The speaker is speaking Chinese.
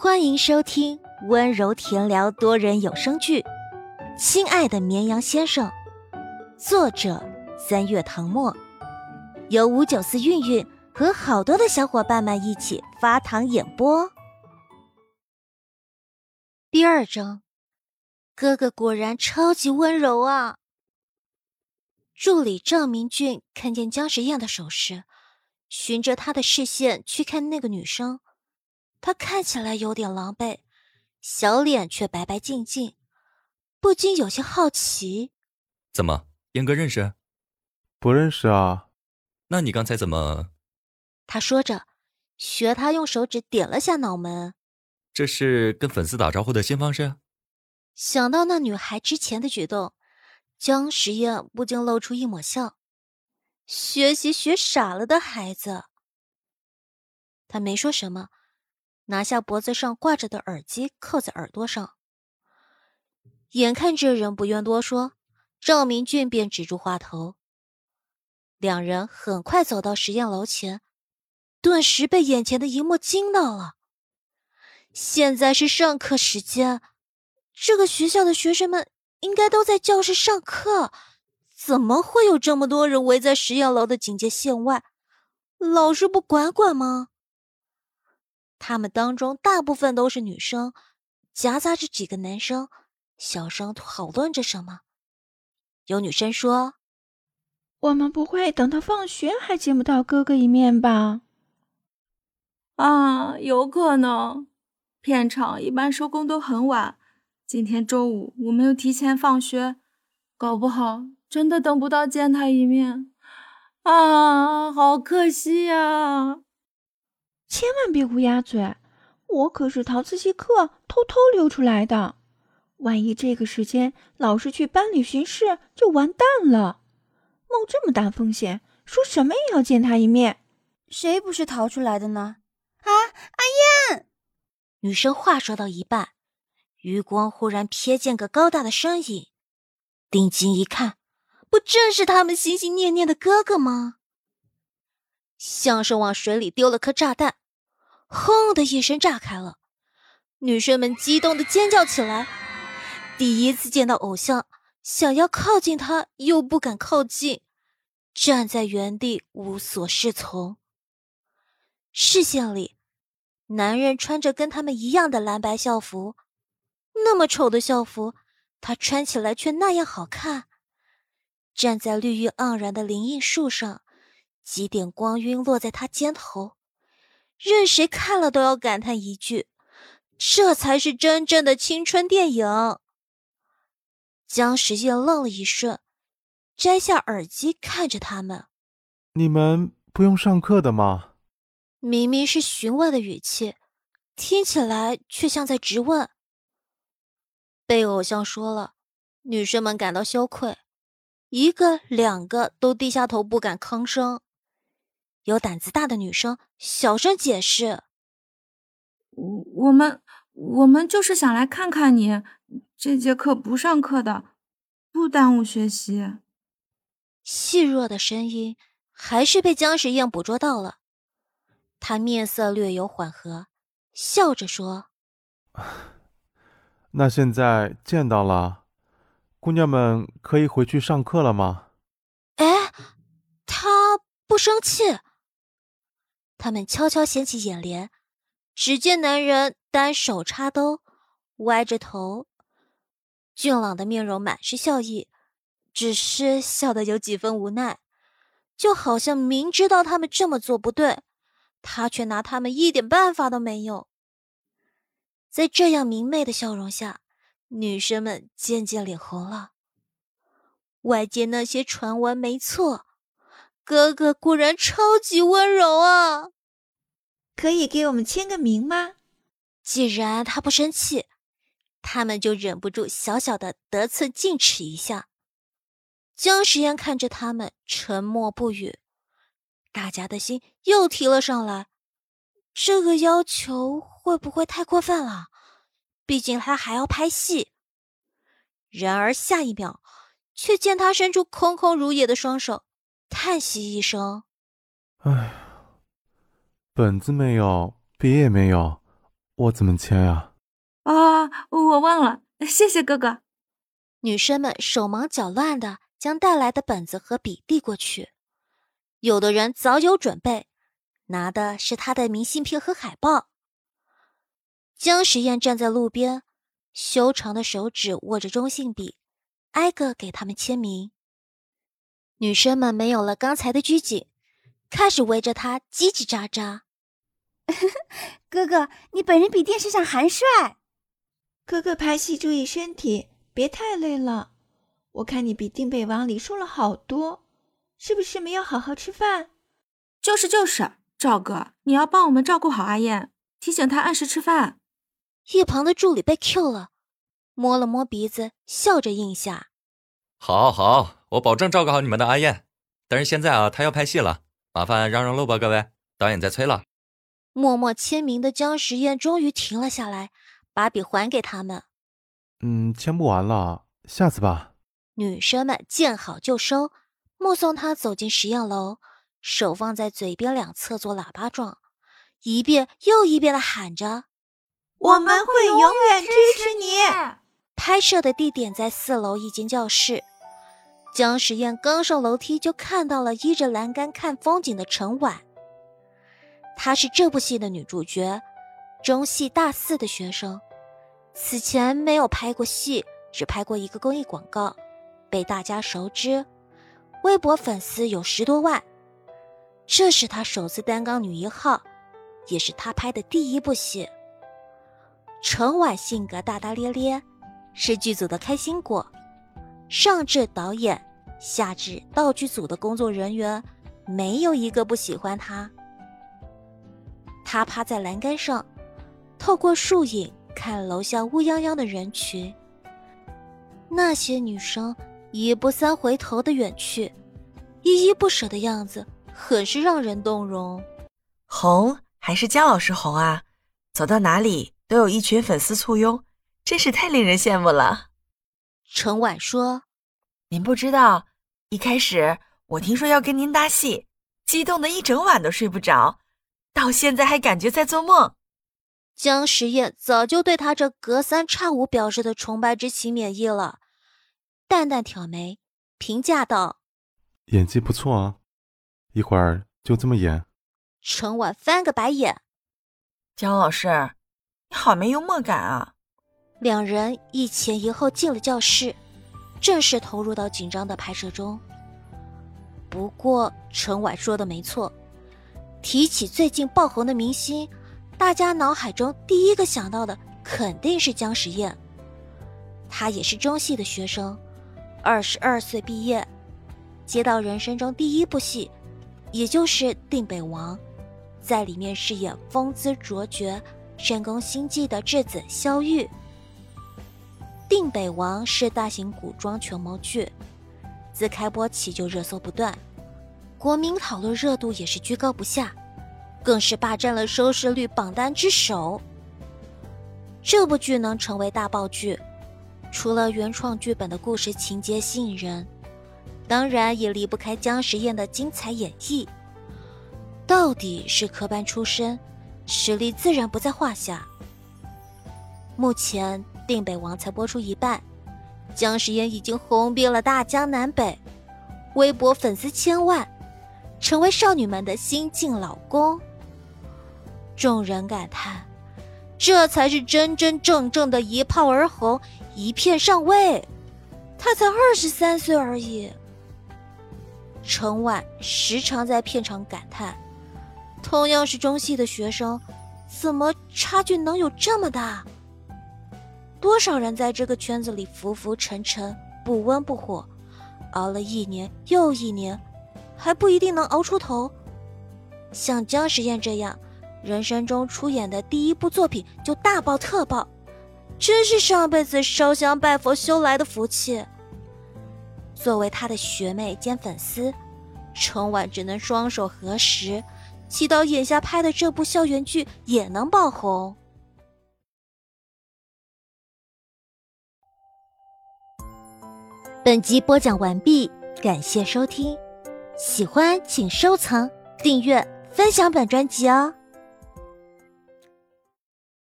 欢迎收听温柔甜聊多人有声剧《亲爱的绵羊先生》，作者三月唐末，由五九四韵韵和好多的小伙伴们一起发糖演播。第二章，哥哥果然超级温柔啊！助理赵明俊看见姜时宴的手势，循着他的视线去看那个女生。他看起来有点狼狈，小脸却白白净净，不禁有些好奇：“怎么，燕哥认识？不认识啊？那你刚才怎么？”他说着，学他用手指点了下脑门。这是跟粉丝打招呼的新方式。想到那女孩之前的举动，江时宴不禁露出一抹笑。学习学傻了的孩子。他没说什么。拿下脖子上挂着的耳机，扣在耳朵上。眼看这人不愿多说，赵明俊便止住话头。两人很快走到实验楼前，顿时被眼前的一幕惊到了。现在是上课时间，这个学校的学生们应该都在教室上课，怎么会有这么多人围在实验楼的警戒线外？老师不管管吗？他们当中大部分都是女生，夹杂着几个男生，小声讨论着什么。有女生说：“我们不会等到放学还见不到哥哥一面吧？”啊，有可能。片场一般收工都很晚，今天周五我们又提前放学，搞不好真的等不到见他一面。啊，好可惜呀！千万别乌鸦嘴！我可是逃自习课偷偷溜出来的，万一这个时间老师去班里巡视，就完蛋了。冒这么大风险，说什么也要见他一面。谁不是逃出来的呢？啊，阿燕！女生话说到一半，余光忽然瞥见个高大的身影，定睛一看，不正是他们心心念念的哥哥吗？像是往水里丢了颗炸弹，轰的一声炸开了，女生们激动的尖叫起来。第一次见到偶像，想要靠近他又不敢靠近，站在原地无所适从。视线里，男人穿着跟他们一样的蓝白校服，那么丑的校服，他穿起来却那样好看。站在绿意盎然的林荫树上。几点光晕落在他肩头，任谁看了都要感叹一句：“这才是真正的青春电影。”江时宴愣了一瞬，摘下耳机看着他们：“你们不用上课的吗？”明明是询问的语气，听起来却像在质问。被偶像说了，女生们感到羞愧，一个两个都低下头不敢吭声。有胆子大的女生小声解释：“我我们我们就是想来看看你，这节课不上课的，不耽误学习。”细弱的声音还是被姜时宴捕捉到了，他面色略有缓和，笑着说：“那现在见到了，姑娘们可以回去上课了吗？”哎，他不生气。他们悄悄掀起眼帘，只见男人单手插兜，歪着头，俊朗的面容满是笑意，只是笑得有几分无奈，就好像明知道他们这么做不对，他却拿他们一点办法都没有。在这样明媚的笑容下，女生们渐渐脸红了。外界那些传闻没错。哥哥果然超级温柔啊！可以给我们签个名吗？既然他不生气，他们就忍不住小小的得寸进尺一下。姜时宴看着他们沉默不语，大家的心又提了上来。这个要求会不会太过分了？毕竟他还要拍戏。然而下一秒，却见他伸出空空如也的双手。叹息一声，哎，本子没有，笔也没有，我怎么签呀？啊，我忘了，谢谢哥哥。女生们手忙脚乱的将带来的本子和笔递过去，有的人早有准备，拿的是他的明信片和海报。江时宴站在路边，修长的手指握着中性笔，挨个给他们签名。女生们没有了刚才的拘谨，开始围着他叽叽喳喳。哥哥，你本人比电视上还帅。哥哥拍戏注意身体，别太累了。我看你比定北王里瘦了好多，是不是没有好好吃饭？就是就是，赵哥，你要帮我们照顾好阿燕，提醒她按时吃饭。一旁的助理被 Q 了，摸了摸鼻子，笑着应下：“好好，我保证照顾好你们的阿燕。但是现在啊，她要拍戏了，麻烦让让路吧，各位，导演在催了。”默默签名的姜时宴终于停了下来，把笔还给他们。嗯，签不完了，下次吧。女生们见好就收，目送他走进实验楼，手放在嘴边两侧做喇叭状，一遍又一遍的喊着：“我们会永远支持你。”拍摄的地点在四楼一间教室。姜时宴刚上楼梯，就看到了依着栏杆看风景的陈婉。她是这部戏的女主角，中戏大四的学生，此前没有拍过戏，只拍过一个公益广告，被大家熟知，微博粉丝有十多万。这是她首次担纲女一号，也是她拍的第一部戏。陈婉性格大大咧咧，是剧组的开心果，上至导演，下至道具组的工作人员，没有一个不喜欢她。他趴在栏杆上，透过树影看楼下乌泱泱的人群。那些女生一步三回头的远去，依依不舍的样子，很是让人动容。红还是姜老师红啊？走到哪里都有一群粉丝簇拥，真是太令人羡慕了。陈婉说：“您不知道，一开始我听说要跟您搭戏，激动的一整晚都睡不着。”到现在还感觉在做梦。姜时宴早就对他这隔三差五表示的崇拜之情免疫了，淡淡挑眉，评价道：“演技不错啊，一会儿就这么演。”陈婉翻个白眼：“姜老师，你好没幽默感啊！”两人一前一后进了教室，正式投入到紧张的拍摄中。不过陈婉说的没错。提起最近爆红的明星，大家脑海中第一个想到的肯定是姜时宴。他也是中戏的学生，二十二岁毕业，接到人生中第一部戏，也就是《定北王》，在里面饰演风姿卓绝、深宫心计的质子萧玉。《定北王》是大型古装权谋剧，自开播起就热搜不断。国民讨论热度也是居高不下，更是霸占了收视率榜单之首。这部剧能成为大爆剧，除了原创剧本的故事情节吸引人，当然也离不开姜时宴的精彩演绎。到底是科班出身，实力自然不在话下。目前《定北王》才播出一半，姜时宴已经红遍了大江南北，微博粉丝千万。成为少女们的新晋老公，众人感叹：这才是真真正正的一炮而红，一片上位。他才二十三岁而已。陈婉时常在片场感叹：同样是中戏的学生，怎么差距能有这么大？多少人在这个圈子里浮浮沉沉，不温不火，熬了一年又一年。还不一定能熬出头。像姜时宴这样，人生中出演的第一部作品就大爆特爆，真是上辈子烧香拜佛修来的福气。作为他的学妹兼粉丝，陈婉只能双手合十，祈祷眼下拍的这部校园剧也能爆红。本集播讲完毕，感谢收听。喜欢请收藏、订阅、分享本专辑哦。